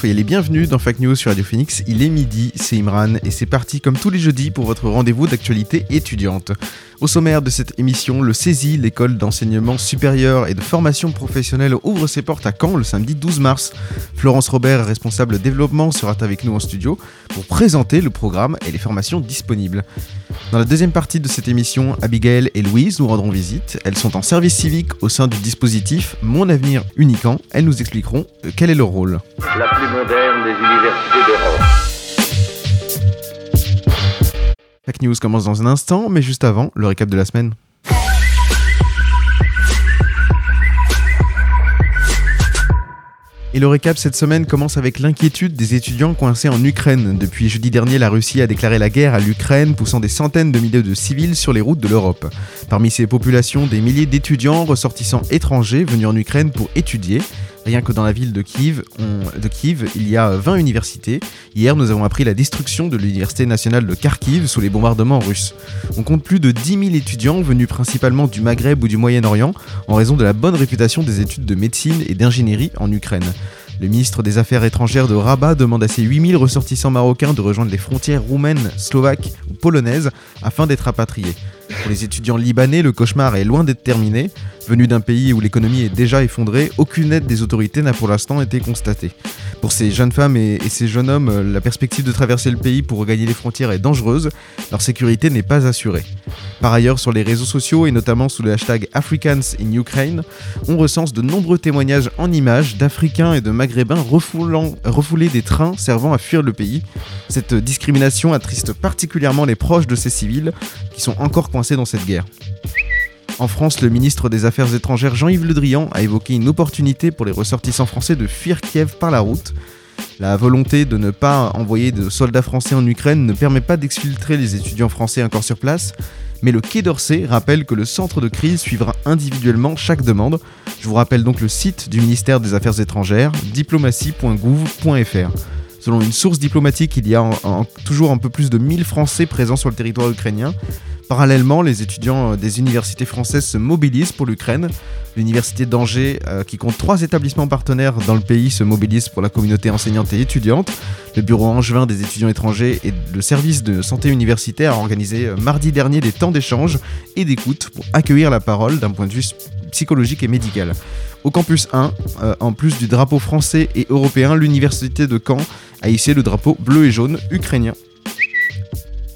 Soyez les bienvenus dans Fact News sur Radio Phoenix. Il est midi, c'est Imran et c'est parti comme tous les jeudis pour votre rendez-vous d'actualité étudiante. Au sommaire de cette émission, le CESI, l'école d'enseignement supérieur et de formation professionnelle, ouvre ses portes à Caen le samedi 12 mars. Florence Robert, responsable développement, sera avec nous en studio pour présenter le programme et les formations disponibles. Dans la deuxième partie de cette émission, Abigail et Louise nous rendront visite. Elles sont en service civique au sein du dispositif Mon Avenir Unicamp. Elles nous expliqueront euh, quel est leur rôle. Moderne des universités d'Europe. Fact News commence dans un instant, mais juste avant, le récap de la semaine. Et le récap cette semaine commence avec l'inquiétude des étudiants coincés en Ukraine. Depuis jeudi dernier, la Russie a déclaré la guerre à l'Ukraine, poussant des centaines de milliers de civils sur les routes de l'Europe. Parmi ces populations, des milliers d'étudiants ressortissants étrangers venus en Ukraine pour étudier. Rien que dans la ville de Kiev, il y a 20 universités. Hier, nous avons appris la destruction de l'université nationale de Kharkiv sous les bombardements russes. On compte plus de 10 000 étudiants venus principalement du Maghreb ou du Moyen-Orient en raison de la bonne réputation des études de médecine et d'ingénierie en Ukraine. Le ministre des Affaires étrangères de Rabat demande à ses 8000 ressortissants marocains de rejoindre les frontières roumaines, slovaques ou polonaises afin d'être rapatriés. Pour les étudiants libanais, le cauchemar est loin d'être terminé. Venus d'un pays où l'économie est déjà effondrée, aucune aide des autorités n'a pour l'instant été constatée. Pour ces jeunes femmes et, ces jeunes hommes, la perspective de traverser le pays pour regagner les frontières est dangereuse, leur sécurité n'est pas assurée. Par ailleurs, sur les réseaux sociaux et notamment sous le hashtag Africans in Ukraine, on recense de nombreux témoignages en images d'Africains et de Maghrébins refoulés des trains servant à fuir le pays. Cette discrimination attriste particulièrement les proches de ces civils sont encore coincés dans cette guerre. En France, le ministre des Affaires étrangères Jean-Yves Le Drian a évoqué une opportunité pour les ressortissants français de fuir Kiev par la route. La volonté de ne pas envoyer de soldats français en Ukraine ne permet pas d'exfiltrer les étudiants français encore sur place, mais le Quai d'Orsay rappelle que le centre de crise suivra individuellement chaque demande. Je vous rappelle donc le site du ministère des Affaires étrangères, diplomatie.gouv.fr. Selon une source diplomatique, il y a toujours un peu plus de 1000 Français présents sur le territoire ukrainien. Parallèlement, les étudiants euh, des universités françaises se mobilisent pour l'Ukraine. L'université d'Angers, euh, qui compte trois établissements partenaires dans le pays, se mobilise pour la communauté enseignante et étudiante. Le bureau angevin des étudiants étrangers et le service de santé universitaire a organisé euh, mardi dernier des temps d'échange et d'écoute pour accueillir la parole d'un point de vue psychologique et médical. Au campus 1, euh, en plus du drapeau français et européen, l'université de Caen a hissé le drapeau bleu et jaune ukrainien.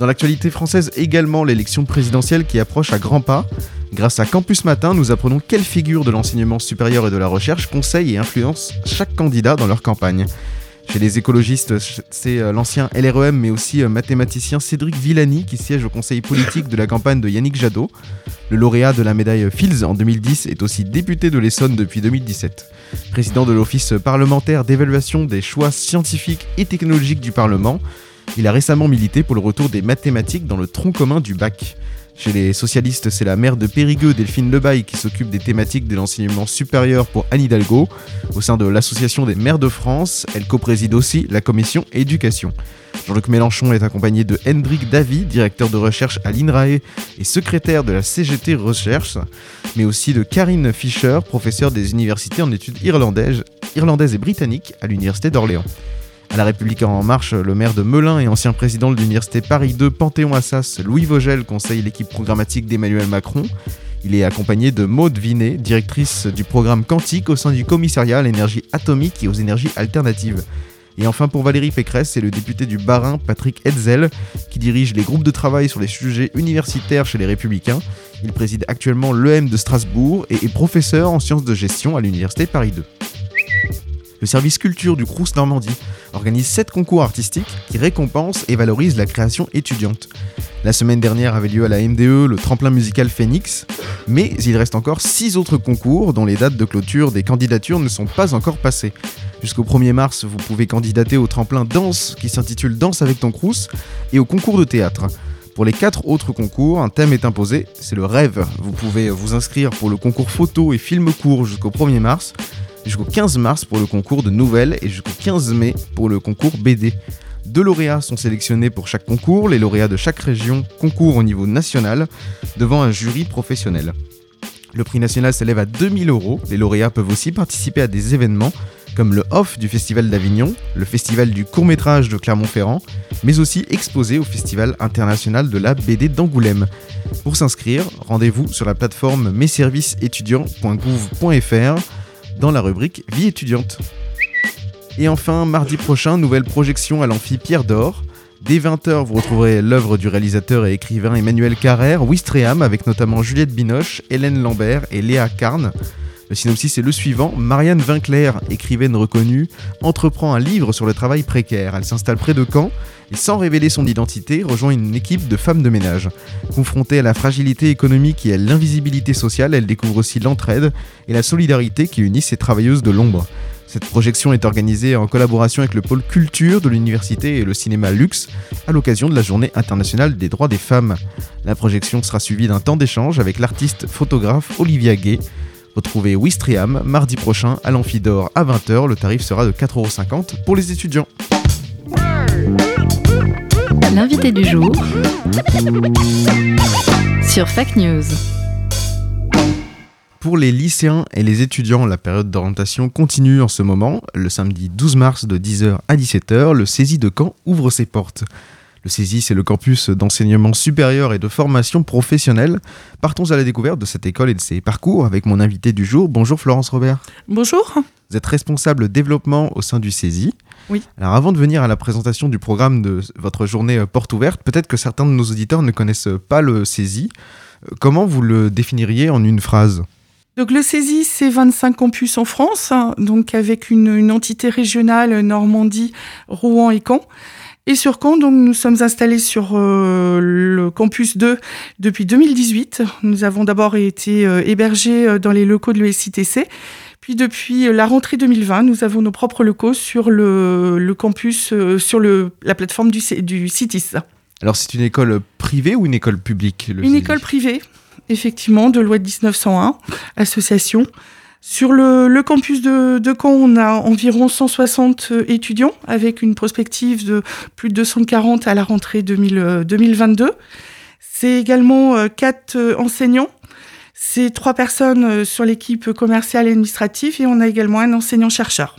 Dans l'actualité française également, l'élection présidentielle qui approche à grands pas. Grâce à Campus Matin, nous apprenons quelles figures de l'enseignement supérieur et de la recherche conseillent et influencent chaque candidat dans leur campagne. Chez les écologistes, c'est euh, l'ancien LREM mais aussi euh, mathématicien Cédric Villani qui siège au conseil politique de la campagne de Yannick Jadot. Le lauréat de la médaille Fields en 2010 est aussi député de l'Essonne depuis 2017. Président de l'Office parlementaire d'évaluation des choix scientifiques et technologiques du Parlement, il a récemment milité pour le retour des mathématiques dans le tronc commun du bac. Chez les socialistes, c'est la maire de Périgueux, Delphine Lebaille, qui s'occupe des thématiques de l'enseignement supérieur pour Anne Hidalgo. Au sein de l'Association des maires de France, elle co-préside aussi la commission éducation. Jean-Luc Mélenchon est accompagné de Hendrik Davy, directeur de recherche à l'INRAE et secrétaire de la CGT Recherche, mais aussi de Karine Fischer, professeure des universités en études irlandaises, irlandaises et britanniques à l'Université d'Orléans. À La République en marche, le maire de Melun et ancien président de l'université Paris 2 Panthéon-Assas, Louis Vogel, conseille l'équipe programmatique d'Emmanuel Macron. Il est accompagné de Maude Vinet, directrice du programme Quantique au sein du commissariat à l'énergie atomique et aux énergies alternatives. Et enfin pour Valérie Pécresse, c'est le député du Bas-Rhin, Patrick Hetzel, qui dirige les groupes de travail sur les sujets universitaires chez les Républicains. Il préside actuellement l'EM de Strasbourg et est professeur en sciences de gestion à l'université Paris 2. Le service culture du Crous Normandie organise 7 concours artistiques qui récompensent et valorisent la création étudiante. La semaine dernière avait lieu à la MDE le tremplin musical Phoenix, mais il reste encore 6 autres concours dont les dates de clôture des candidatures ne sont pas encore passées. Jusqu'au 1er mars, vous pouvez candidater au tremplin danse qui s'intitule Danse avec ton Crous et au concours de théâtre. Pour les quatre autres concours, un thème est imposé, c'est le rêve. Vous pouvez vous inscrire pour le concours photo et film court jusqu'au 1er mars, jusqu'au 15 mars pour le concours de nouvelles et jusqu'au 15 mai pour le concours BD. Deux lauréats sont sélectionnés pour chaque concours, les lauréats de chaque région concourent au niveau national devant un jury professionnel. Le prix national s'élève à 2000 euros. Les lauréats peuvent aussi participer à des événements comme le OFF du Festival d'Avignon, le Festival du court-métrage de Clermont-Ferrand, mais aussi exposé au Festival international de la BD d'Angoulême. Pour s'inscrire, rendez-vous sur la plateforme messervicesétudiants.gouv.fr dans la rubrique Vie étudiante. Et enfin, mardi prochain, nouvelle projection à l'amphi Pierre d'Or. Dès 20h, vous retrouverez l'œuvre du réalisateur et écrivain Emmanuel Carrère, Wistreham, avec notamment Juliette Binoche, Hélène Lambert et Léa Carne. Le synopsis est le suivant. Marianne Vinclair, écrivaine reconnue, entreprend un livre sur le travail précaire. Elle s'installe près de Caen sans révéler son identité, rejoint une équipe de femmes de ménage. Confrontée à la fragilité économique et à l'invisibilité sociale, elle découvre aussi l'entraide et la solidarité qui unissent ces travailleuses de l'ombre. Cette projection est organisée en collaboration avec le pôle culture de l'université et le cinéma Luxe à l'occasion de la journée internationale des droits des femmes. La projection sera suivie d'un temps d'échange avec l'artiste photographe Olivia Gay. Retrouvez Wistriam mardi prochain à l'Amphidor à 20h. Le tarif sera de 4,50€ pour les étudiants. L'invité du jour sur Fact News. Pour les lycéens et les étudiants, la période d'orientation continue en ce moment. Le samedi 12 mars de 10h à 17h, le saisie de Caen ouvre ses portes. Le CESI, c'est le campus d'enseignement supérieur et de formation professionnelle. Partons à la découverte de cette école et de ses parcours avec mon invité du jour. Bonjour Florence Robert. Bonjour. Vous êtes responsable développement au sein du CESI. Oui. Alors avant de venir à la présentation du programme de votre journée euh, porte ouverte, peut-être que certains de nos auditeurs ne connaissent pas le CESI. Euh, Comment vous le définiriez en une phrase? Donc le CESI, c'est 25 campus en France, hein, donc avec une, une entité régionale Normandie, Rouen et Caen. Et sur Caen, donc, nous sommes installés sur euh, le campus 2 depuis 2018. Nous avons d'abord été euh, hébergés euh, dans les locaux de l'ESITC. Puis depuis la rentrée 2020, nous avons nos propres locaux sur le, le campus, euh, sur le, la plateforme du, CITIS. Alors c'est une école privée ou une école publique le Une école privée, effectivement, de loi de 1901, association. Sur le, le campus de, de Caen, on a environ 160 étudiants avec une prospective de plus de 240 à la rentrée 2000, euh, 2022. C'est également euh, quatre euh, enseignants. C'est trois personnes euh, sur l'équipe commerciale et administrative et on a également un enseignant-chercheur.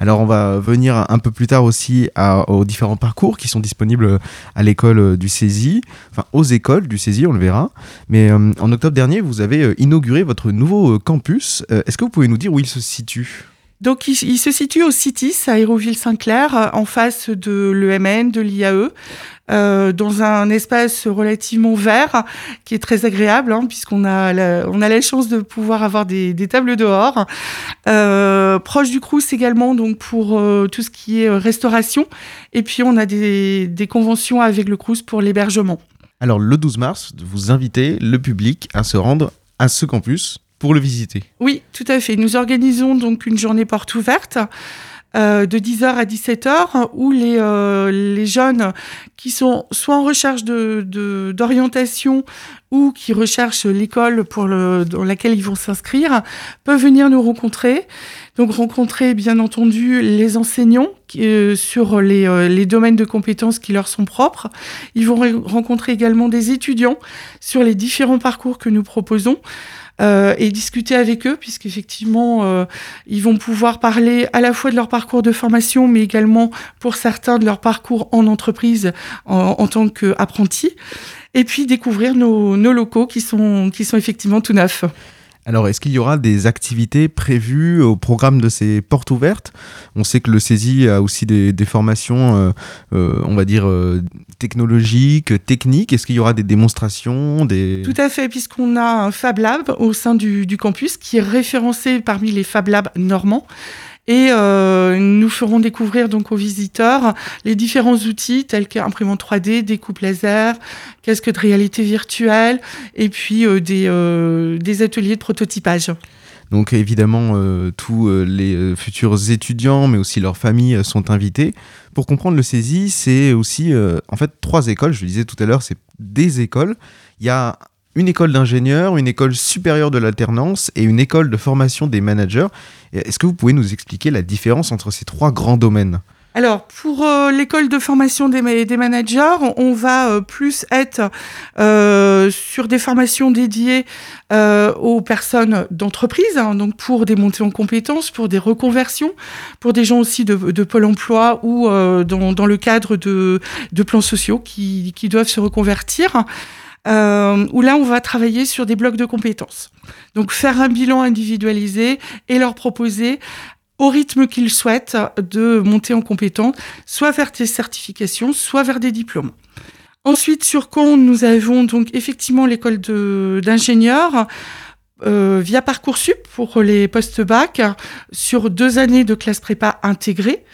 Alors on va venir un peu plus tard aussi aux différents parcours qui sont disponibles à l'école euh, du CESI, enfin aux écoles du CESI, on le verra. Mais euh, en octobre dernier, vous avez euh, inauguré votre nouveau euh, campus. Euh, Est-ce que vous pouvez nous dire où il se situe? Donc, il, se situe au CITIS, à Hérouville-Saint-Clair, euh, en face de l'EMN, de l'IAE, euh, dans un espace relativement vert, qui est très agréable, hein, puisqu'on a la, chance de pouvoir avoir des, tables dehors. Euh, proche du Crous également, donc pour tout ce qui est restauration. Et puis, on a des, des conventions avec le Crous pour l'hébergement. Alors le 12 mars, vous invitez le public à se rendre à ce campus pour le visiter. Oui, tout à fait. Nous organisons donc une journée porte ouverte euh, de 10h à 17h où les, euh, les jeunes qui sont soit en recherche de, de- d'orientation ou qui recherchent l'école dans laquelle ils vont s'inscrire peuvent venir nous rencontrer. Donc rencontrer bien entendu les enseignants euh, sur les, les domaines de compétences qui leur sont propres. Ils vont re- rencontrer également des étudiants sur les différents parcours que nous proposons euh, et discuter avec eux, puisqu'effectivement, euh, ils vont pouvoir parler à la fois de leur parcours de formation, mais également pour certains de leur parcours en entreprise en, en tant qu'apprentis, et puis découvrir nos, nos locaux qui sont, qui sont effectivement tout neufs. Alors, est-ce qu'il y aura des activités prévues au programme de ces portes ouvertes? On sait que le CESI a aussi des, formations, euh, euh, on va dire, euh, technologiques, techniques. Est-ce qu'il y aura des démonstrations des... Tout à fait, puisqu'on a un Fab Lab au sein du, du campus qui est référencé parmi les Fab Labs normands. Et euh, nous ferons découvrir donc aux visiteurs les différents outils tels qu'imprimante 3D, découpe laser, casque de réalité virtuelle et puis euh, des, euh, des ateliers de prototypage. Donc évidemment, euh, tous euh, les euh, futurs étudiants, mais aussi leurs familles, euh, sont invités. Pour comprendre le CESI, c'est aussi en fait trois écoles. Je le disais tout à l'heure, c'est des écoles. Il y a une école d'ingénieurs, une école supérieure de l'alternance et une école de formation des managers. Est-ce que vous pouvez nous expliquer la différence entre ces trois grands domaines? Alors, pour euh, l'école de formation des, ma- des managers, on- va euh, plus être euh, sur des formations dédiées aux personnes d'entreprise, hein, donc pour des montées en compétences, pour des reconversions, pour des gens aussi de, Pôle emploi ou dans, le cadre de, plans sociaux qui doivent se reconvertir. Euh, où là, on va travailler sur des blocs de compétences. Donc, faire un bilan individualisé et leur proposer au rythme qu'ils souhaitent de monter en compétence, soit vers des certifications, soit vers des diplômes. Ensuite, sur Caen, nous avons donc effectivement l'école d'ingénieurs euh, via Parcoursup pour les post-bac sur deux années de classe prépa intégrée.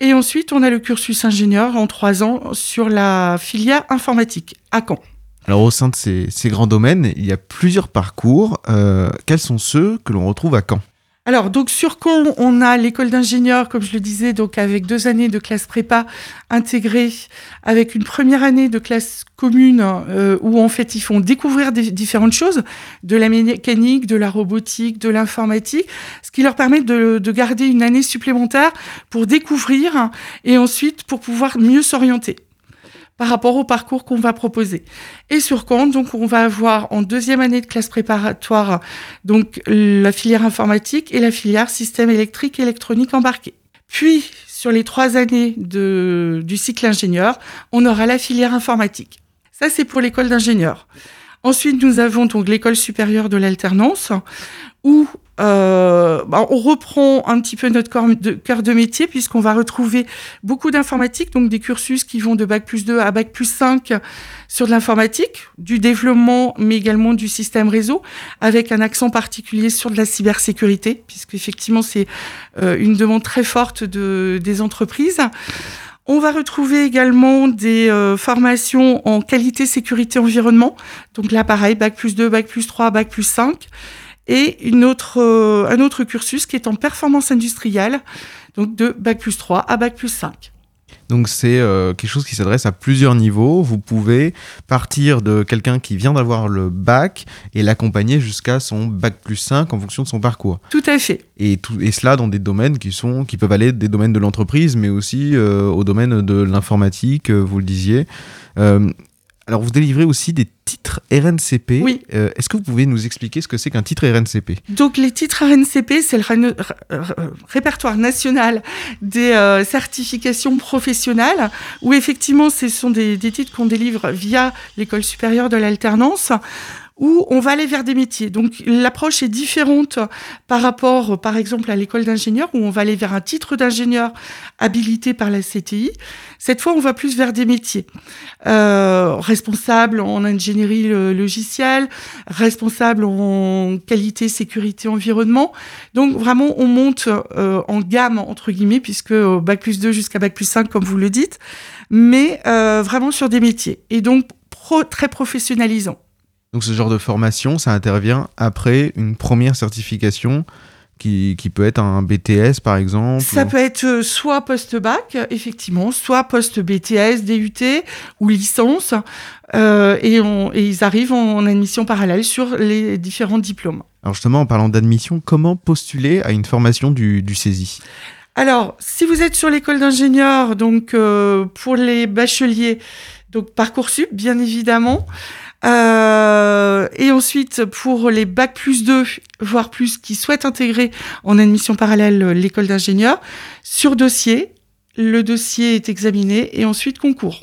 Et ensuite, on a le cursus ingénieur en trois ans sur la filière informatique à Caen. Alors au sein de ces, grands domaines, il y a plusieurs parcours. Euh, quels sont ceux que l'on retrouve à Caen? Alors, donc sur Caen, on a l'école d'ingénieur, comme je le disais, donc avec deux années de classe prépa intégrée, avec une première année de classe commune euh, où en fait ils font découvrir des différentes choses, de la mécanique, de la robotique, de l'informatique, ce qui leur permet de garder une année supplémentaire pour découvrir et ensuite pour pouvoir mieux s'orienter par rapport au parcours qu'on va proposer. Et sur Caen, donc on va avoir en deuxième année de classe préparatoire donc la filière informatique et la filière système électrique et électronique embarqué. Puis, sur les trois années de, du cycle ingénieur, on aura la filière informatique. Ça, c'est pour l'école d'ingénieur. Ensuite, nous avons donc l'école supérieure de l'alternance, où euh, bah, on reprend un petit peu notre de, cœur de métier, puisqu'on va retrouver beaucoup d'informatique, donc des cursus qui vont de Bac plus 2 à Bac plus 5 sur de l'informatique, du développement, mais également du système réseau, avec un accent particulier sur de la cybersécurité, puisque effectivement c'est euh, une demande très forte de, des entreprises. On va retrouver également des euh, formations en qualité, sécurité, environnement. Donc là, pareil, Bac plus 2, Bac plus 3, Bac plus 5. Et une autre, euh, un autre cursus qui est en performance industrielle, donc de Bac plus 3 à Bac plus 5. Donc c'est euh, quelque chose qui s'adresse à plusieurs niveaux. Vous pouvez partir de quelqu'un qui vient d'avoir le bac et l'accompagner jusqu'à son bac plus 5 en fonction de son parcours. Tout à fait. Et, tout, et cela dans des domaines qui, sont, qui peuvent aller des domaines de l'entreprise, mais aussi euh, au domaine de l'informatique, vous le disiez. Euh, alors vous délivrez aussi des titres RNCP. Oui. Euh, Est-ce que vous pouvez nous expliquer ce que c'est qu'un titre RNCP Donc les titres RNCP, c'est le r- répertoire national des euh, certifications professionnelles, où effectivement ce sont des, des titres qu'on délivre via l'école supérieure de l'alternance où on va aller vers des métiers. Donc l'approche est différente par rapport, par exemple, à l'école d'ingénieur, où on va aller vers un titre d'ingénieur habilité par la CTI. Cette fois, on va plus vers des métiers. Euh, responsable en ingénierie euh, logicielle, responsable en qualité, sécurité, environnement. Donc vraiment, on monte euh, en gamme, entre guillemets, puisque euh, Bac plus 2 jusqu'à Bac plus 5, comme vous le dites, mais euh, vraiment sur des métiers. Et donc, pro, très professionnalisant. Donc ce genre de formation, ça intervient après une première certification qui, qui peut être un BTS par exemple. Ça ou- peut être euh, soit post-bac, effectivement, soit post-BTS, DUT ou licence, euh, et, on- et ils arrivent en, en admission parallèle sur les différents diplômes. Alors justement, en parlant d'admission, comment postuler à une formation du, du CESI Alors, si vous êtes sur l'école d'ingénieur, donc euh, pour les bacheliers, donc Parcoursup, bien évidemment. Euh, et ensuite, pour les bac plus 2, voire plus, qui souhaitent intégrer en admission parallèle euh, l'école d'ingénieur, sur dossier, le dossier est examiné et ensuite concours.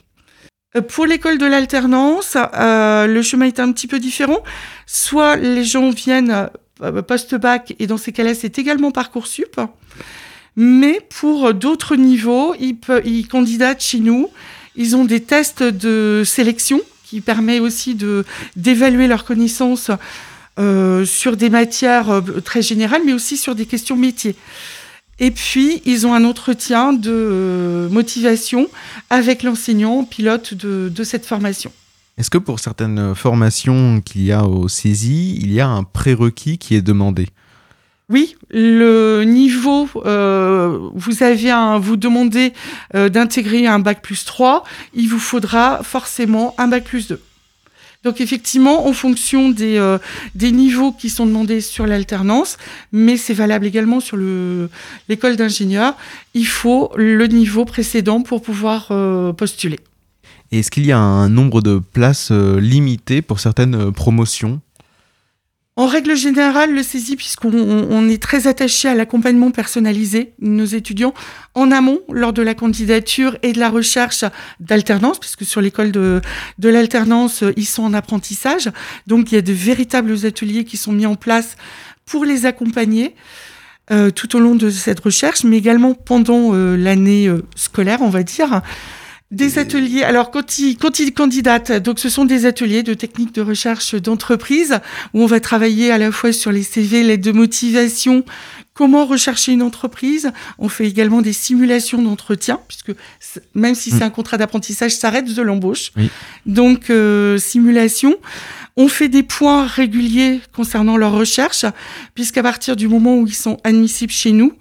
Euh, Pour l'école de l'alternance, euh, le chemin est un petit peu différent. Soit les gens viennent post-bac et dans ces cas-là, c'est également Parcoursup. Mais pour d'autres niveaux, ils candidatent chez nous. Ils ont des tests de sélection qui permet aussi de d'évaluer leurs connaissances euh, sur des matières euh, très générales, mais aussi sur des questions métiers. Et puis, ils ont un entretien de euh, motivation avec l'enseignant pilote de, de cette formation. Est-ce que pour certaines formations qu'il y a au CESI, il y a un prérequis qui est demandé? Oui, le niveau, euh, vous avez un, vous demandez euh, d'intégrer un bac plus 3, il vous faudra forcément un bac plus 2. Donc effectivement, en fonction des, euh, des niveaux qui sont demandés sur l'alternance, mais c'est valable également sur le- l'école d'ingénieur, il faut le niveau précédent pour pouvoir postuler. Est-ce qu'il y a un nombre de places euh, limité pour certaines promotions? En règle générale, le saisie, puisqu'on on- on est très attaché à l'accompagnement personnalisé de nos étudiants en amont, lors de la candidature et de la recherche d'alternance, puisque sur l'école de, de l'alternance, ils sont en apprentissage. Donc, il y a de véritables ateliers qui sont mis en place pour les accompagner. euh, tout au long de cette recherche, mais également pendant euh, l'année euh, scolaire, on va dire. Des ateliers. Alors, quand ils, quand ils candidatent, donc ce sont des ateliers de techniques de recherche d'entreprise où on va travailler à la fois sur les CV, l'aide de motivation, comment rechercher une entreprise. On fait également des simulations d'entretien, puisque même si c'est un contrat d'apprentissage, ça reste de l'embauche. Oui. Donc, euh, simulation. On fait des points réguliers concernant leur recherche, puisqu'à partir du moment où ils sont admissibles chez nous,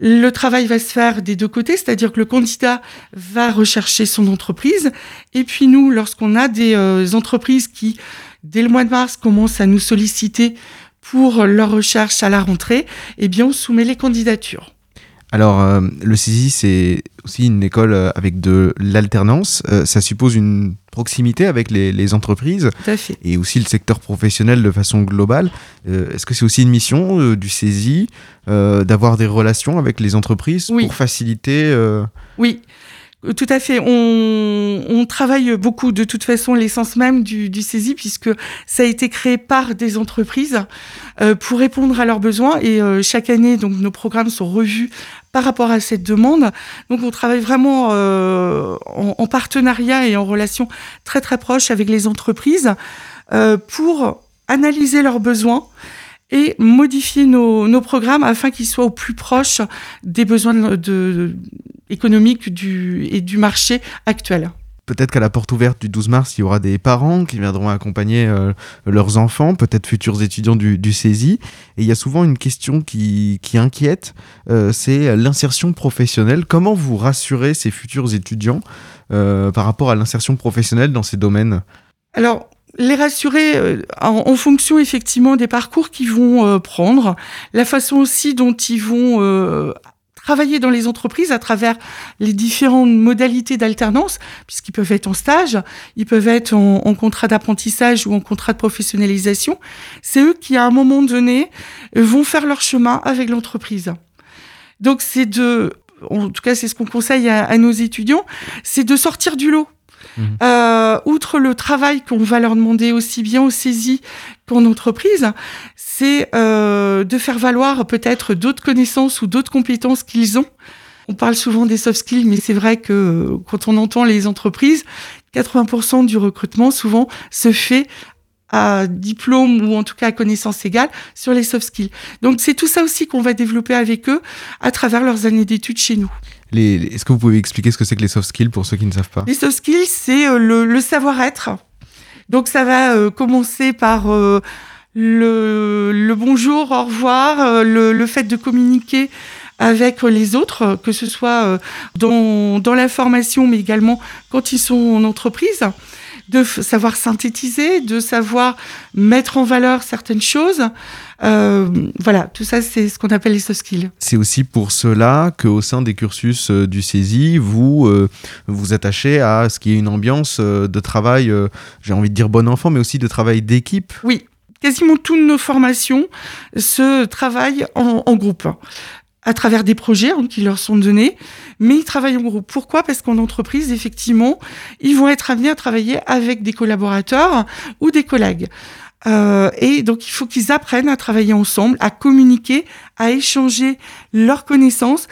le travail va se faire des deux côtés, c'est-à-dire que le candidat va rechercher son entreprise, et puis nous, lorsqu'on a des euh, entreprises qui, dès le mois de mars, commencent à nous solliciter pour leur recherche à la rentrée, eh bien, on soumet les candidatures. Alors, euh, le CESI, c'est aussi une école euh, avec de l'alternance. Euh, ça suppose une proximité avec les, les entreprises Tout à fait. et aussi le secteur professionnel de façon globale. Euh, Est-ce que c'est aussi une mission euh, du CESI euh, d'avoir des relations avec les entreprises Oui. pour faciliter euh, Oui, tout à fait. On, on travaille beaucoup, de toute façon, l'essence même du, du saisie, puisque ça a été créé par des entreprises euh, pour répondre à leurs besoins. Et euh, chaque année, donc, nos programmes sont revus par rapport à cette demande. Donc, on travaille vraiment euh, en, en partenariat et en relation très, très proche avec les entreprises euh, pour analyser leurs besoins et modifier nos, nos programmes afin qu'ils soient au plus proche des besoins de, de- économiques du, et du marché actuel. Peut-être qu'à la porte ouverte du 12 mars, il y aura des parents qui viendront accompagner euh, leurs enfants, peut-être futurs étudiants du, du CESI. Et il y a souvent une question qui, qui inquiète, euh, c'est l'insertion professionnelle. Comment vous rassurez ces futurs étudiants euh, par rapport à l'insertion professionnelle dans ces domaines? Alors, les rassurer en, en fonction effectivement des parcours qu'ils vont euh, prendre, la façon aussi dont ils vont euh, travailler dans les entreprises à travers les différentes modalités d'alternance, puisqu'ils peuvent être en stage, ils peuvent être en, contrat d'apprentissage ou en contrat de professionnalisation. C'est eux qui, à un moment donné, vont faire leur chemin avec l'entreprise. Donc, c'est de, en tout cas, c'est ce qu'on conseille à nos étudiants, c'est de sortir du lot. Euh, outre le travail qu'on va leur demander aussi bien au saisie qu'en entreprise, c'est euh, de faire valoir peut-être d'autres connaissances ou d'autres compétences qu'ils ont. On parle souvent des soft skills, mais c'est vrai que euh, quand on entend les entreprises, 80% du recrutement souvent se fait à diplôme ou en tout cas à connaissance égale sur les soft skills. Donc c'est tout ça aussi qu'on va développer avec eux à travers leurs années d'études chez nous. Les- Est-ce que vous pouvez expliquer ce que c'est que les soft skills pour ceux qui ne savent pas? Les soft skills, c'est euh, le, le savoir-être. Donc ça va euh, commencer par euh, le, le bonjour, au revoir, le, le fait de communiquer avec les autres, que ce soit dans, dans la formation, mais également quand ils sont en entreprise, de savoir synthétiser, de savoir mettre en valeur certaines choses. Euh, voilà, tout ça, c'est ce qu'on appelle les soft skills. C'est aussi pour cela qu'au sein des cursus euh, du CESI, vous euh, vous attachez à ce qui est une ambiance euh, de travail, euh, j'ai envie de dire bon enfant, mais aussi de travail d'équipe. Oui, quasiment toutes nos formations se travaillent en, en groupe à travers des projets hein, qui leur sont donnés, mais ils travaillent en groupe. Pourquoi? Parce qu'en entreprise, effectivement, ils vont être amenés à travailler avec des collaborateurs ou des collègues. Euh, et donc, il faut qu'ils apprennent à travailler ensemble, à communiquer, à échanger leurs connaissances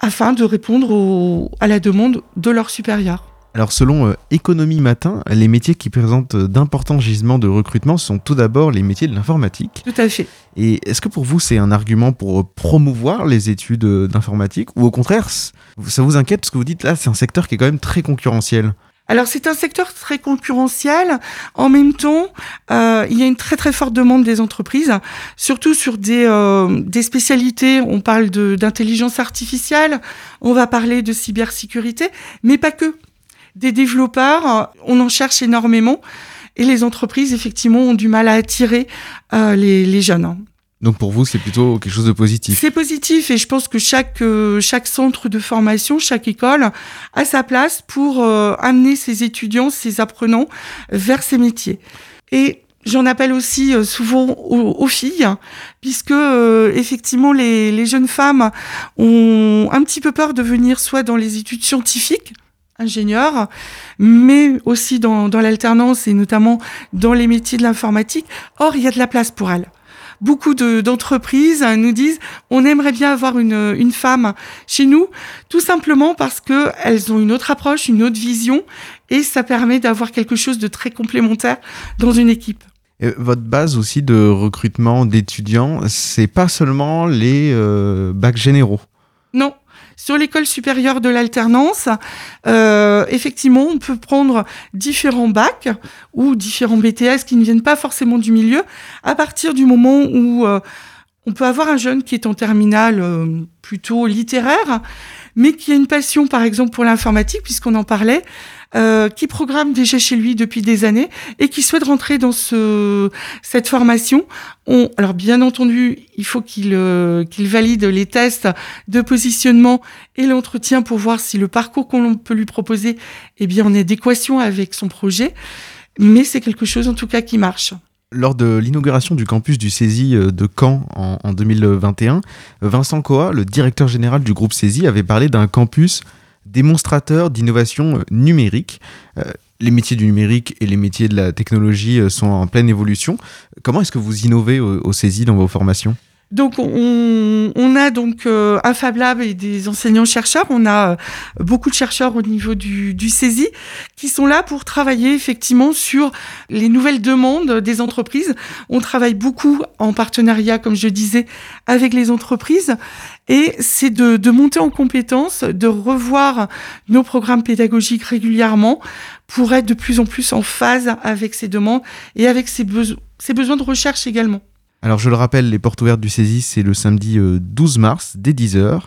afin de répondre à la demande de leurs supérieurs. Alors selon euh, Économie Matin, les métiers qui présentent euh, d'importants gisements de recrutement sont tout d'abord les métiers de l'informatique. Tout à fait. Et est-ce que pour vous c'est un argument pour euh, promouvoir les études d'informatique ou au contraire ça vous inquiète parce que vous dites là c'est un secteur qui est quand même très concurrentiel? Alors c'est un secteur très concurrentiel. En même temps, euh, il y a une très très forte demande des entreprises, surtout sur des, euh, des spécialités. On parle d'intelligence artificielle, on va parler de cybersécurité, mais pas que. Des développeurs, euh, on en cherche énormément. Et les entreprises, effectivement, ont du mal à attirer euh, les, les jeunes. Donc pour vous c'est plutôt quelque chose de positif. C'est positif et je pense que chaque euh, chaque centre de formation, chaque école a sa place pour euh, amener ses étudiants, ses apprenants vers ces métiers. Et j'en appelle aussi euh, souvent aux, aux filles, puisque euh, effectivement les, les jeunes femmes ont un petit peu peur de venir soit dans les études scientifiques ingénieurs, mais aussi dans, dans l'alternance et notamment dans les métiers de l'informatique. Or, il y a de la place pour elles beaucoup de- d'entreprises nous disent on aimerait bien avoir une, une femme chez nous, tout simplement parce que elles ont une autre approche, une autre vision, et ça permet d'avoir quelque chose de très complémentaire dans une équipe. Et votre base aussi de recrutement d'étudiants, c'est pas seulement les euh, bacs généraux? Non. Sur l'école supérieure de l'alternance, euh, effectivement, on peut prendre différents bacs ou différents BTS qui ne viennent pas forcément du milieu à partir du moment où euh, on peut avoir un jeune qui est en terminale euh, plutôt littéraire, mais qui a une passion, par exemple, pour l'informatique, puisqu'on en parlait, euh, qui programme déjà chez lui depuis des années et qui souhaite rentrer dans ce, cette formation. On, alors, bien entendu, il faut qu'il euh, qu'il valide les tests de positionnement et l'entretien pour voir si le parcours qu'on peut lui proposer est bien en adéquation avec son projet. Mais c'est quelque chose, en tout cas, qui marche. Lors de l'inauguration du campus du CESI euh, de Caen en, en 2021, Vincent Coa, le directeur général du groupe CESI, avait parlé d'un campus démonstrateur d'innovation euh, numérique. Euh, les métiers du numérique et les métiers de la technologie sont en pleine évolution. Comment est-ce que vous innovez au, au CESI dans vos formations? Donc, on, a donc euh, un Fab Lab et des enseignants-chercheurs. On a euh, beaucoup de chercheurs au niveau du, du qui sont là pour travailler effectivement sur les nouvelles demandes des entreprises. On travaille beaucoup en partenariat, comme je disais, avec les entreprises. Et c'est de, monter en compétences, de revoir nos programmes pédagogiques régulièrement pour être de plus en plus en phase avec ces demandes et avec ces besoins de recherche également. Alors je le rappelle, les portes ouvertes du CESI, c'est le samedi euh, 12 mars dès 10h.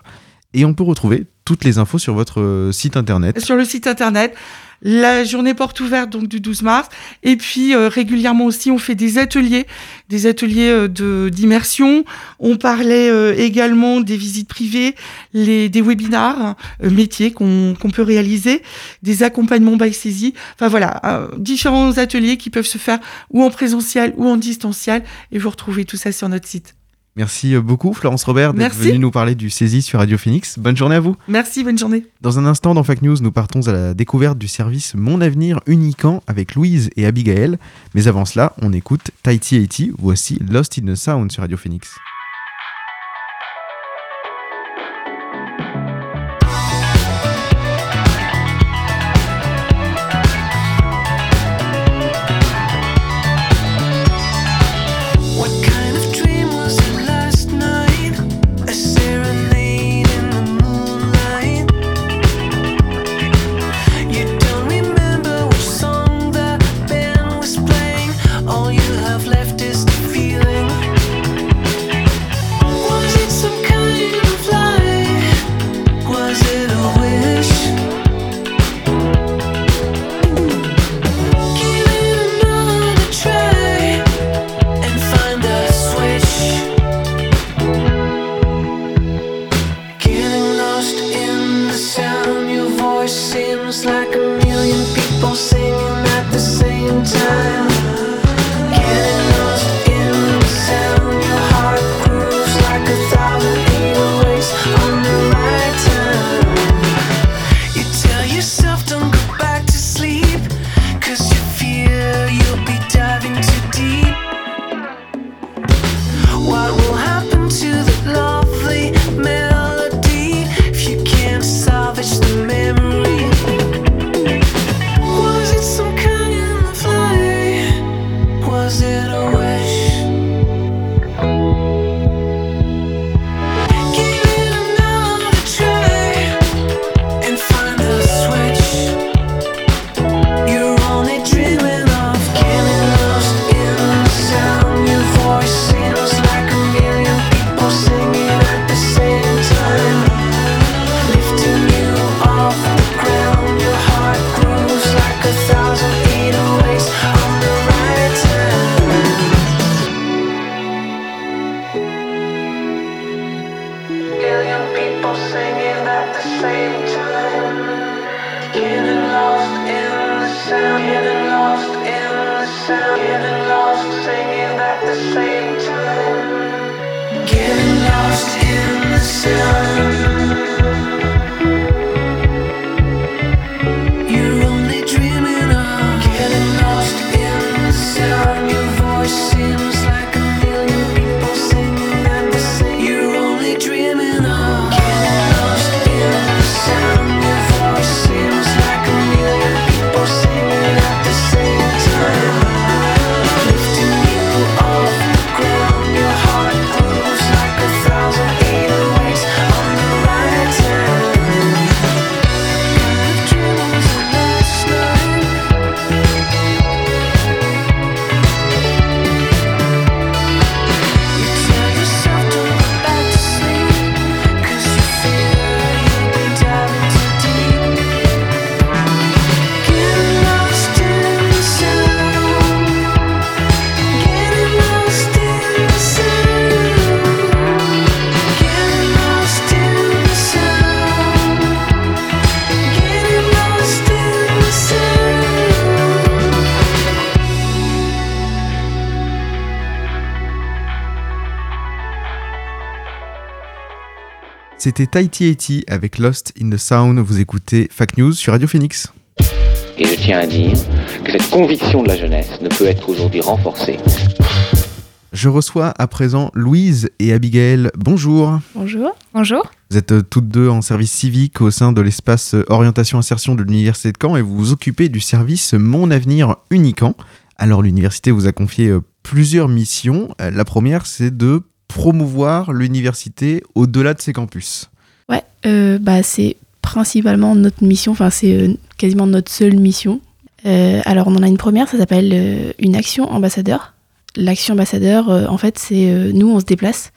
Et on peut retrouver toutes les infos sur votre euh, site internet. sur le site internet. La journée porte ouverte donc du 12 mars. Et puis euh, régulièrement aussi, on fait des ateliers, des ateliers euh, d'immersion. On parlait euh, également des visites privées, les, des webinars métiers qu'on peut réaliser, des accompagnements by saisie. Enfin voilà, différents ateliers qui peuvent se faire ou en présentiel ou en distanciel. Et vous retrouvez tout ça sur notre site. Merci euh, beaucoup Florence Robert d'être venue nous parler du CESI sur Radio Phoenix. Bonne journée à vous. Merci, bonne journée. Dans un instant dans Fake News, nous partons à la découverte du service Mon Avenir Uniquant avec Louise et Abigail. Mais avant cela, on écoute Tighty 80. Voici Lost in the Sound sur Radio Phoenix. C'était Tahiti Haiti avec Lost in the Sound. Vous écoutez Fact News sur Radio Phoenix. Et je tiens à dire que cette conviction de la jeunesse ne peut être aujourd'hui renforcée Je reçois à présent Louise et Abigail. Bonjour. Bonjour. Bonjour. Vous êtes euh, toutes deux en service civique au sein de l'espace euh, orientation insertion de l'Université de Caen et vous vous occupez du service Mon Avenir Unican. Alors l'université vous a confié euh, plusieurs missions. La première, c'est de promouvoir l'université au-delà de ses campus. Ouais, euh, bah, c'est principalement notre mission, enfin c'est euh, quasiment notre seule mission. Euh, alors on en a une première, ça s'appelle euh, une action ambassadeur. L'action ambassadeur, en fait, c'est nous, on se déplace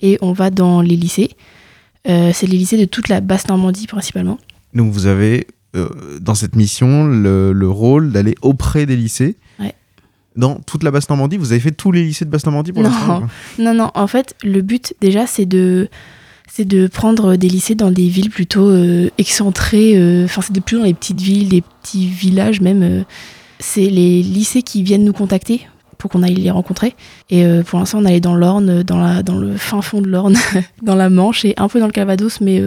et on va dans les lycées. C'est les lycées de toute la basse Normandie principalement. Donc vous avez dans cette mission le, le rôle d'aller auprès des lycées. Ouais. Dans toute la basse Normandie, vous avez fait tous les lycées de basse Normandie pour l'instant Non, non, en fait, le but déjà, c'est de, c'est de prendre des lycées dans des villes plutôt euh, excentrées, euh, enfin, c'est de plus dans les petites villes, des petits villages même. euh. c'est les lycées qui viennent nous contacter pour qu'on aille les rencontrer. Et pour l'instant, on allait dans l'Orne, dans, la, dans le fin fond de l'Orne, dans la Manche et un peu dans le Calvados, mais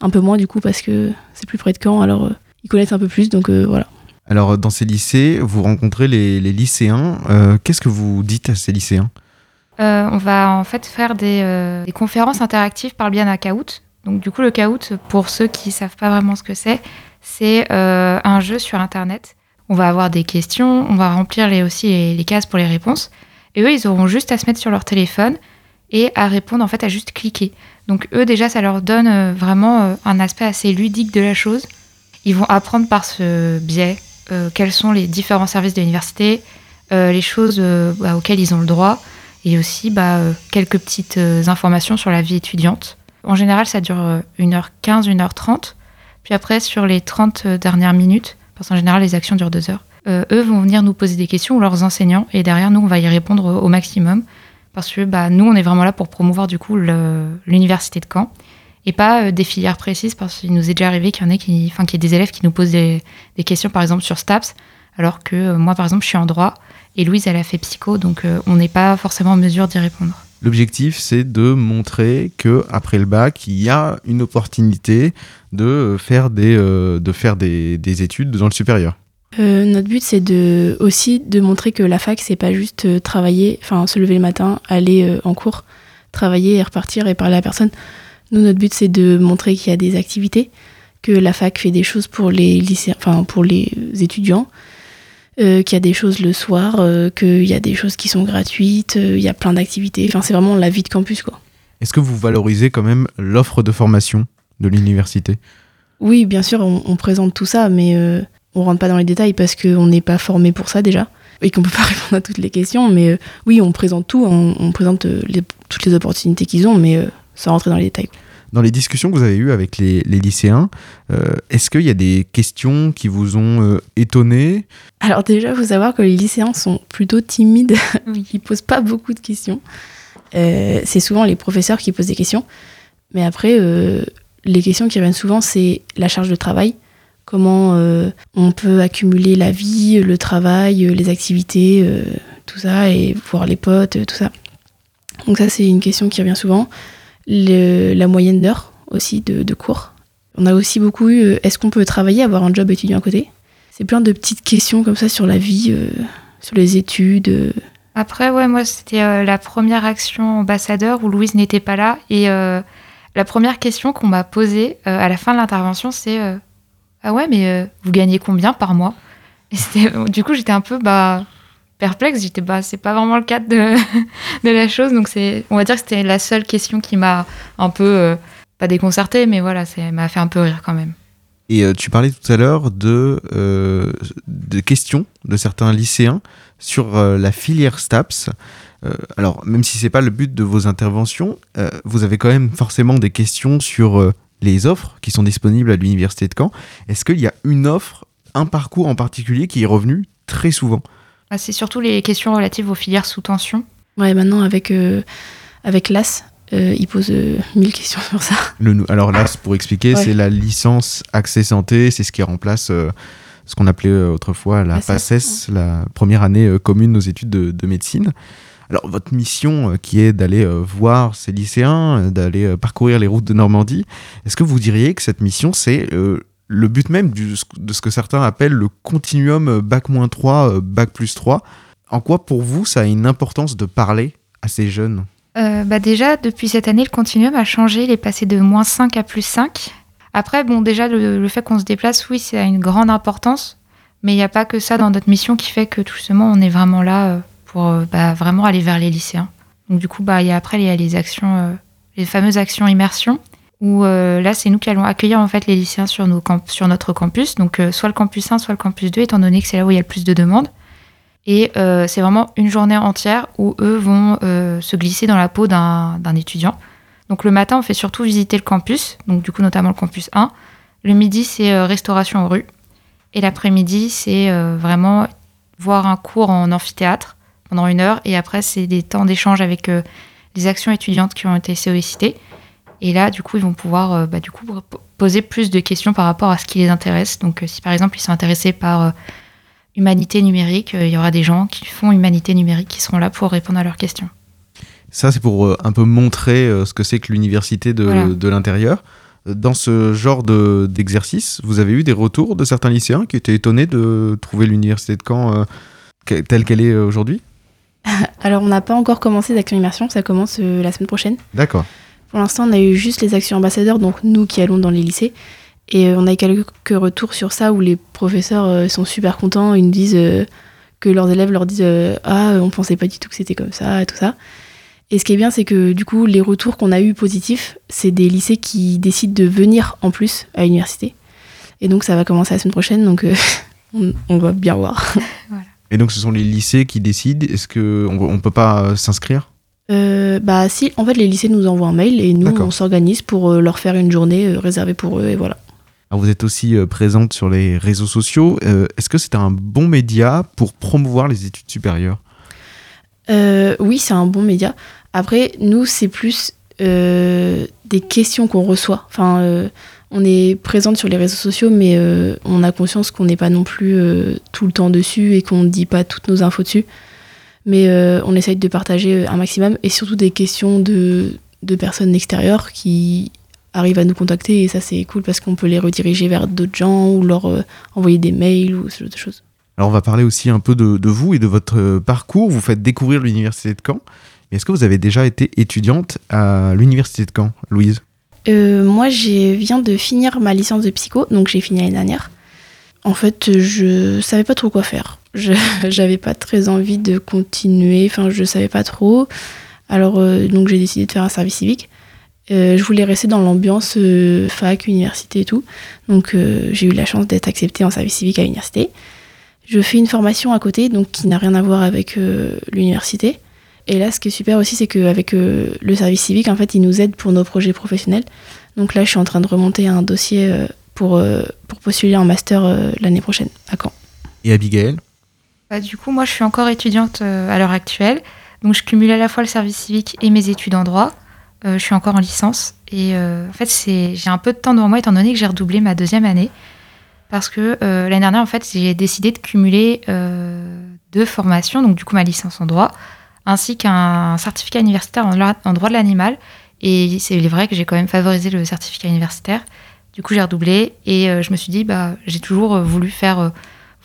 un peu moins du coup parce que c'est plus près de Caen, alors ils connaissent un peu plus, donc voilà. Alors dans ces lycées, vous rencontrez les, les lycéens. Euh, Qu'est-ce que vous dites à ces lycéens? Euh, on va en fait faire des, euh, des conférences interactives par le biais d'un Kahoot. Donc du coup, le Kahoot, pour ceux qui savent pas vraiment ce que c'est, c'est un jeu sur Internet. On va avoir des questions, on va remplir les, aussi les, les cases pour les réponses. Et eux, ils auront juste à se mettre sur leur téléphone et à répondre, en fait, à juste cliquer. Donc eux, déjà, ça leur donne vraiment un aspect assez ludique de la chose. Ils vont apprendre par ce biais quels sont les différents services de l'université, euh, les choses euh, bah, auxquelles ils ont le droit, et aussi bah, euh, quelques petites euh, informations sur la vie étudiante. En général, ça dure euh, 1h15, 1h30. Puis après, sur les 30 dernières minutes, parce qu'en général, les actions durent 2 heures, euh, eux vont venir nous poser des questions, leurs enseignants, et derrière, nous, on va y répondre au, maximum. Parce que bah, nous, on est vraiment là pour promouvoir du coup l'université de Caen, et pas euh, des filières précises, parce qu'il nous est déjà arrivé qu'il y en ait qui, enfin, qu'il y ait des élèves qui nous posent des, des questions, par exemple, sur STAPS, alors que euh, moi, par exemple, je suis en droit, et Louise, elle a fait psycho, donc euh, on n'est pas forcément en mesure d'y répondre. L'objectif, c'est de montrer que après le bac, il y a une opportunité de faire des, euh, de faire des, des études dans le supérieur. Euh, notre but, c'est de, aussi de montrer que la fac, c'est pas juste travailler, enfin se lever le matin, aller euh, en cours, travailler et repartir et parler à personne. Nous, notre but, c'est de montrer qu'il y a des activités, que la fac fait des choses pour les lycéens, enfin pour les étudiants, euh, qu'il y a des choses le soir, euh, qu'il y a des choses qui sont gratuites, euh, il y a plein d'activités. Enfin, c'est vraiment la vie de campus, quoi. Est-ce que vous valorisez quand même l'offre de formation de l'université? Oui, bien sûr, on, on présente tout ça, mais on rentre pas dans les détails parce qu'on n'est pas formé pour ça déjà et qu'on peut pas répondre à toutes les questions. Mais oui, on présente tout, on, on présente les- toutes les opportunités qu'ils ont, mais sans rentrer dans les détails. Dans les discussions que vous avez eues avec les, les lycéens, euh, est-ce qu'il y a des questions qui vous ont euh, étonné Alors déjà, il faut savoir que les lycéens sont plutôt timides, ils posent pas beaucoup de questions. Euh, c'est souvent les professeurs qui posent des questions, mais après, euh, les questions qui reviennent souvent, c'est la charge de travail. Comment euh, on peut accumuler la vie, le travail, les activités, euh, tout ça, et voir les potes, tout ça. Donc ça, c'est une question qui revient souvent. La moyenne d'heures aussi de, cours. On a aussi beaucoup eu, euh, est-ce qu'on peut travailler, avoir un job étudiant à côté? C'est plein de petites questions comme ça sur la vie, euh, sur les études. euh. Après, ouais, moi, c'était la première action ambassadeur où Louise n'était pas là. Et la première question qu'on m'a posée à la fin de l'intervention, c'est Ah ouais, mais vous gagnez combien par mois? Du coup, j'étais un peu bah, perplexe. J'étais, bah, c'est pas vraiment le cadre de, la chose. Donc, c'est, on va dire que c'était la seule question qui m'a un peu, euh, pas déconcertée, mais voilà, elle m'a fait un peu rire quand même. Et euh, tu parlais tout à l'heure de, euh, de questions de certains lycéens sur la filière STAPS. Alors, même si c'est pas le but de vos interventions, vous avez quand même forcément des questions sur les offres qui sont disponibles à l'université de Caen. Est-ce qu'il y a une offre, un parcours en particulier qui est revenu très souvent? Ah, c'est surtout les questions relatives aux filières sous tension. Ouais, maintenant avec, euh, avec l'AS, euh, il pose euh, mille questions sur ça. Le alors c'est pour expliquer, Ouais. c'est la licence accès santé, c'est ce qui remplace euh, ce qu'on appelait autrefois la PACES, la première année euh, commune aux études de, de médecine. Alors votre mission euh, qui est d'aller euh, voir ces lycéens, d'aller euh, parcourir les routes de Normandie, est-ce que vous diriez que cette mission, c'est euh, le but même de ce que certains appellent le continuum euh, bac-3, euh, bac plus 3 En quoi pour vous ça a une importance de parler à ces jeunes? Euh, bah déjà, depuis cette année, le continuum a changé. Il est passé de moins 5 à plus 5. Après, bon, déjà, le, fait qu'on se déplace, oui, ça a une grande importance. Mais il n'y a pas que ça dans notre mission qui fait que, tout simplement, on est vraiment là euh, pour bah, vraiment aller vers les lycéens. Donc, du coup, bah, y a, après, il y a les actions, les fameuses actions immersion, où euh, là, c'est nous qui allons accueillir, en fait, les lycéens sur, notre campus. Donc, euh, soit le campus 1, soit le campus 2, étant donné que c'est là où il y a le plus de demandes. Et euh, c'est vraiment une journée entière où eux vont se glisser dans la peau d'un étudiant. Donc le matin, on fait surtout visiter le campus, donc du coup notamment le campus 1. Le midi, c'est restauration en rue. Et l'après-midi, c'est vraiment voir un cours en amphithéâtre pendant une heure. Et après, c'est des temps d'échange avec les actions étudiantes qui ont été sollicitées. Et là, du coup, ils vont pouvoir euh, bah, du coup, poser plus de questions par rapport à ce qui les intéresse. Donc, euh, si par exemple, ils sont intéressés par euh, humanité numérique, euh, il y aura des gens qui font humanité numérique qui seront là pour répondre à leurs questions. Ça, c'est pour euh, un peu montrer euh, ce que c'est que l'université de, Voilà. de l'intérieur. Dans ce genre de- d'exercice, vous avez eu des retours de certains lycéens qui étaient étonnés de trouver l'université de Caen euh, telle qu'elle est aujourd'hui? Alors, on n'a pas encore commencé d'actions immersion, ça commence euh, la semaine prochaine. D'accord. Pour l'instant, on a eu juste les actions ambassadeurs, donc nous qui allons dans les lycées. Et euh, on a eu quelques retours sur ça où les professeurs euh, sont super contents. Ils nous disent euh, que leurs élèves leur disent Ah, on pensait pas du tout que c'était comme ça, et tout ça. Et ce qui est bien, c'est que du coup, les retours qu'on a eu positifs, c'est des lycées qui décident de venir en plus à l'université. Et donc, ça va commencer la semaine prochaine, donc on, va bien voir. Et donc, ce sont les lycées qui décident. Est-ce qu'on ne peut pas s'inscrire? Euh, bah si, en fait, les lycées nous envoient un mail et nous, on s'organise pour euh, leur faire une journée euh, réservée pour eux, et voilà. Alors, Vous êtes aussi présente sur les réseaux sociaux. Est-ce que c'est un bon média pour promouvoir les études supérieures? Oui, c'est un bon média. Après, nous, c'est plus des questions qu'on reçoit. Enfin, on est présente sur les réseaux sociaux, mais euh, on a conscience qu'on n'est pas non plus euh, tout le temps dessus et qu'on ne dit pas toutes nos infos dessus. Mais euh, on essaye de partager un maximum et surtout des questions de, de personnes extérieures qui arrivent à nous contacter et ça c'est cool parce qu'on peut les rediriger vers d'autres gens ou leur euh, envoyer des mails ou ce genre de choses. Alors, on va parler aussi un peu de, de vous et de votre euh, parcours. Vous faites découvrir l'université de Caen. Mais Est-ce que vous avez déjà été étudiante à l'université de Caen, Louise? Euh, moi, je viens de finir ma licence de psycho, donc j'ai fini l'année dernière. En fait, je savais pas trop quoi faire. J'avais pas très envie de continuer, enfin, je savais pas trop. Alors, euh, donc j'ai décidé de faire un service civique. Euh, je voulais rester dans l'ambiance euh, fac, université et tout. Donc, j'ai eu la chance d'être acceptée en service civique à l'université. Je fais une formation à côté, donc qui n'a rien à voir avec l'université. Et là, ce qui est super aussi, c'est qu'avec le service civique, en fait, ils nous aident pour nos projets professionnels. Donc là, je suis en train de remonter un dossier pour, pour postuler en master l'année prochaine à Caen. Et Abigail? Bah, du coup, moi, je suis encore étudiante euh, à l'heure actuelle. Donc, je cumule à la fois le service civique et mes études en droit. Euh, je suis encore en licence. Et euh, en fait, j'ai un peu de temps devant moi étant donné que j'ai redoublé ma deuxième année. Parce que l'année dernière, en fait, j'ai décidé de cumuler deux formations, donc du coup ma licence en droit, ainsi qu'un certificat universitaire en, en droit de l'animal. Et c'est vrai que j'ai quand même favorisé le certificat universitaire. Du coup, j'ai redoublé et je me suis dit, bah, j'ai toujours voulu faire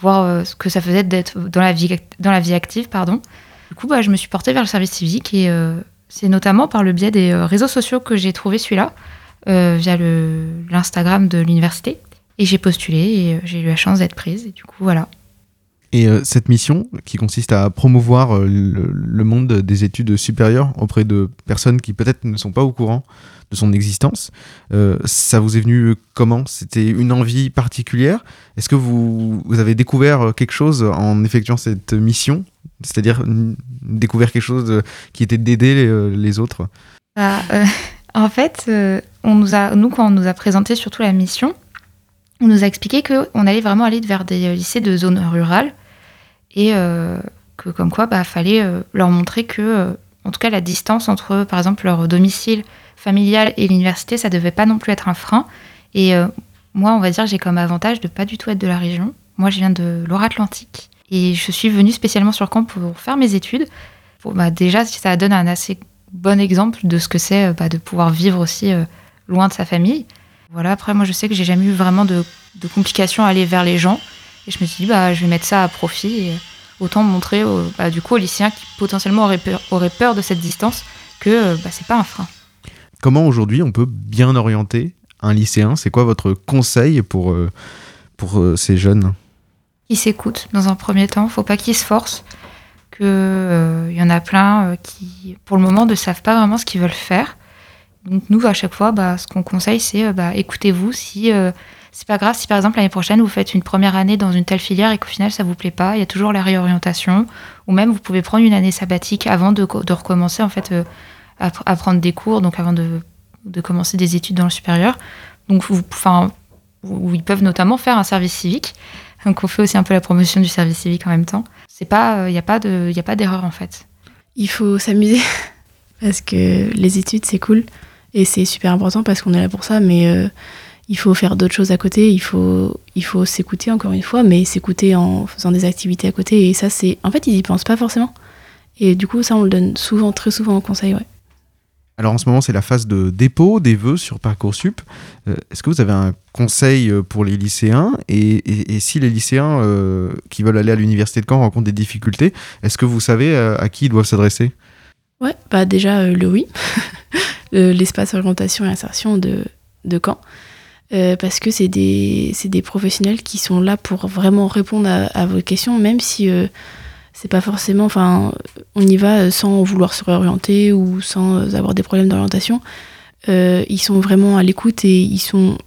voir euh, ce que ça faisait d'être dans la vie, dans la vie active, pardon. Du coup, bah, je me suis portée vers le service civique et euh, c'est notamment par le biais des euh, réseaux sociaux que j'ai trouvé celui-là, via l'Instagram de l'université. Et j'ai postulé et j'ai eu la chance d'être prise. Et du coup, voilà. Et euh, cette mission, qui consiste à promouvoir euh, le, monde des études supérieures auprès de personnes qui peut-être ne sont pas au courant de son existence, euh, ça vous est venu comment? C'était une envie particulière? Est-ce que vous, avez découvert quelque chose en effectuant cette mission? C'est-à-dire découvert quelque chose qui était d'aider les, autres? Bah, en fait, on nous a, nous, quand on nous a présenté surtout la mission, on nous a expliqué qu'on allait vraiment aller vers des lycées de zones rurales et euh, que, comme quoi, bah, fallait euh, leur montrer que, euh, en tout cas, la distance entre, par exemple, leur domicile familial et l'université, ça devait pas non plus être un frein. Et moi, on va dire, j'ai comme avantage de pas du tout être de la région. Moi, je viens de Loire-Atlantique et je suis venue spécialement sur Caen pour faire mes études. Bah, déjà, ça donne un assez bon exemple de ce que c'est bah, de pouvoir vivre aussi loin de sa famille. Voilà, après, moi, je sais que j'ai jamais eu vraiment de complications à aller vers les gens. Et je me suis dit, bah, je vais mettre ça à profit et autant montrer aux- bah, du coup, aux lycéens qui potentiellement auraient peur, auraient peur de cette distance que euh, bah, c'est pas un frein. Comment aujourd'hui on peut bien orienter un lycéen? C'est quoi votre conseil pour, euh, pour euh, ces jeunes? Ils s'écoutent dans un premier temps, faut pas qu'ils se forcent. Que euh, il y en a plein euh, qui, pour le moment, ne savent pas vraiment ce qu'ils veulent faire. Donc nous, à chaque fois, bah, ce qu'on conseille, c'est bah, écoutez-vous. Si euh, c'est pas grave, si par exemple l'année prochaine vous faites une première année dans une telle filière et qu'au final ça vous plaît pas, il y a toujours la réorientation. Ou même vous pouvez prendre une année sabbatique avant de, co- de recommencer en fait euh, à, pr- à prendre des cours, donc avant de, commencer des études dans le supérieur. Donc enfin, ils peuvent notamment faire un service civique. Donc on fait aussi un peu la promotion du service civique en même temps. C'est pas, il n'y a pas de, y a pas d'erreur en fait. Il faut s'amuser parce que les études c'est cool et c'est super important parce qu'on est là pour ça, mais euh, il faut faire d'autres choses à côté. Il faut, il faut s'écouter encore une fois, mais s'écouter en faisant des activités à côté. Et ça, c'est, en fait, ils y pensent pas forcément. Et du coup, ça, on le donne souvent, très souvent en conseil. Ouais. Alors en ce moment, c'est la phase de dépôt des vœux sur Parcoursup. Euh, Est-ce que vous avez un conseil euh, pour les lycéens? Et, et- et si les lycéens euh, qui veulent aller à l'université de Caen rencontrent des difficultés, est-ce que vous savez euh, à qui ils doivent s'adresser? Ouais, bah déjà le oui, Le- l'espace orientation et insertion de, de Caen. Euh, parce que c'est des, des professionnels qui sont là pour vraiment répondre à, vos questions, même si euh, c'est pas forcément. Enfin, on y va sans vouloir se réorienter ou sans avoir des problèmes d'orientation. Euh, ils sont vraiment à l'écoute et ils sont.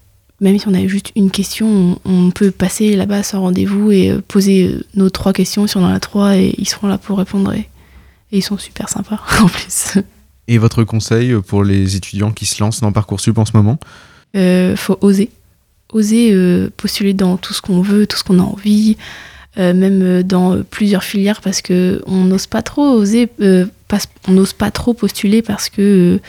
Même si on a juste une question, on, peut passer là-bas sans rendez-vous et euh, poser euh, nos trois questions si on en a trois et ils seront là pour répondre. Et, et ils sont super sympas en plus. Et votre conseil pour les étudiants qui se lancent dans Parcoursup en ce moment? Euh, faut oser. Oser euh, postuler dans tout ce qu'on veut, tout ce qu'on a envie, euh, même euh, dans plusieurs filières parce que on n'ose pas trop oser, on n'ose pas trop postuler parce que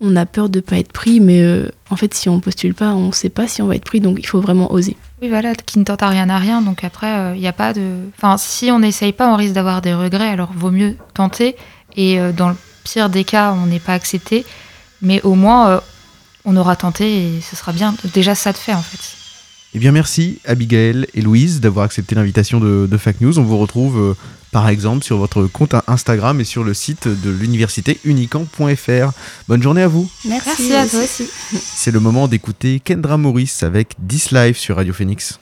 on a peur de pas être pris, mais en fait si on postule pas, on sait pas si on va être pris, donc il faut vraiment oser. Oui, voilà, qui ne tente à rien à rien. Donc après, il n'y a pas de. Enfin, si on n'essaye pas, on risque d'avoir des regrets. Alors vaut mieux tenter. Et dans le pire des cas, on n'est pas accepté. Mais au moins, on aura tenté et ce sera bien. Déjà, ça de fait en fait. Eh bien merci Abigail et Louise d'avoir accepté l'invitation de, de Fact News. On vous retrouve euh, par exemple sur votre compte Instagram et sur le site de l'université unican.fr. Bonne journée à vous. Merci à toi aussi. C'est le moment d'écouter Kendra Morris avec This Life sur Radio Phoenix.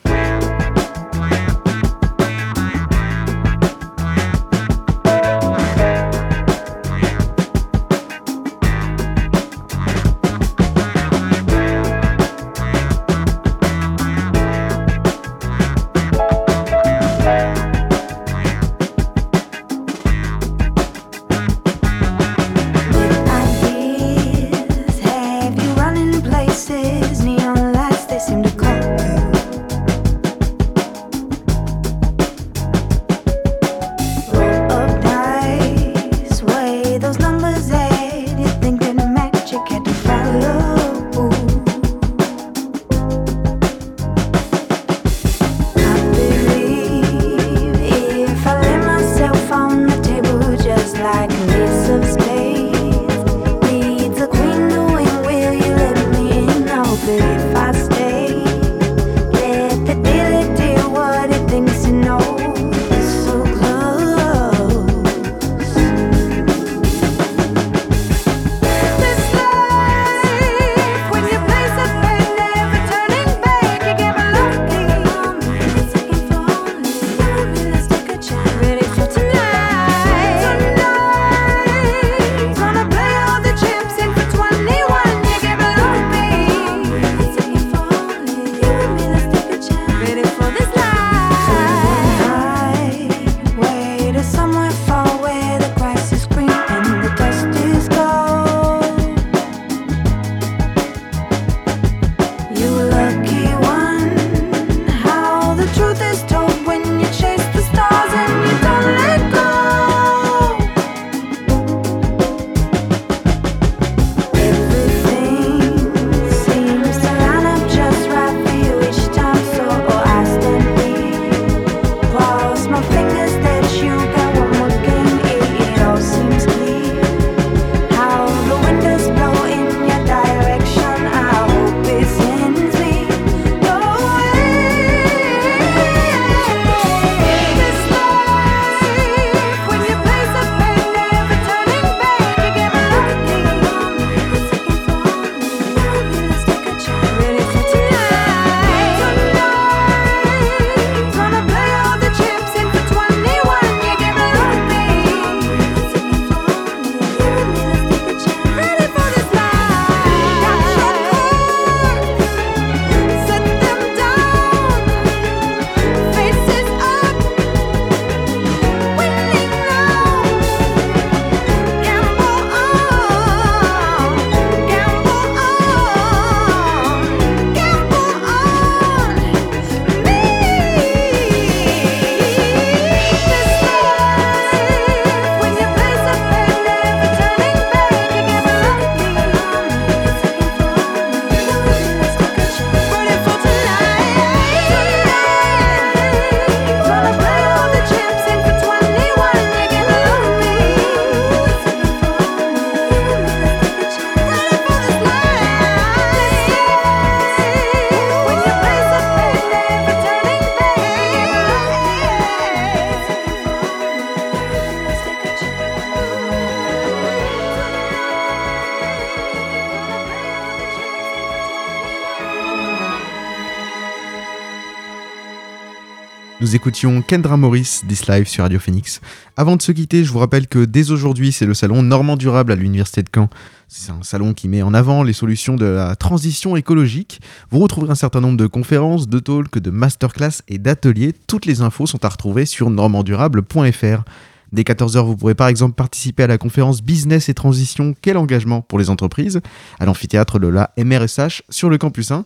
Nous écoutions Kendra Morris, This Live sur Radio Phoenix. Avant de se quitter, je vous rappelle que dès aujourd'hui, c'est le salon Normand Durable à l'Université de Caen. C'est un salon qui met en avant les solutions de la transition écologique. Vous retrouverez un certain nombre de conférences, de talks, de masterclass et d'ateliers. Toutes les infos sont à retrouver sur normanddurable.fr. Dès 14h, vous pourrez par exemple participer à la conférence Business et Transition, quel engagement pour les entreprises? À l'amphithéâtre de la MRSH sur le campus 1.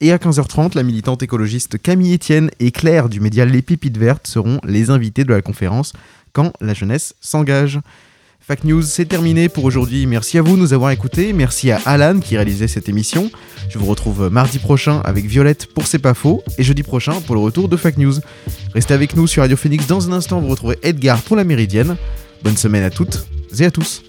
Et à 15h30, la militante écologiste Camille Etienne et Claire du média Les Pépites Vertes seront les invités de la conférence Quand la jeunesse s'engage. Fact News, c'est terminé pour aujourd'hui. Merci à vous de nous avoir écoutés. Merci à Alan qui réalisait cette émission. Je vous retrouve mardi prochain avec Violette pour C'est pas faux et jeudi prochain pour le retour de Fact News. Restez avec nous sur Radio Phoenix. Dans un instant, vous retrouverez Edgar pour la Méridienne. Bonne semaine à toutes et à tous.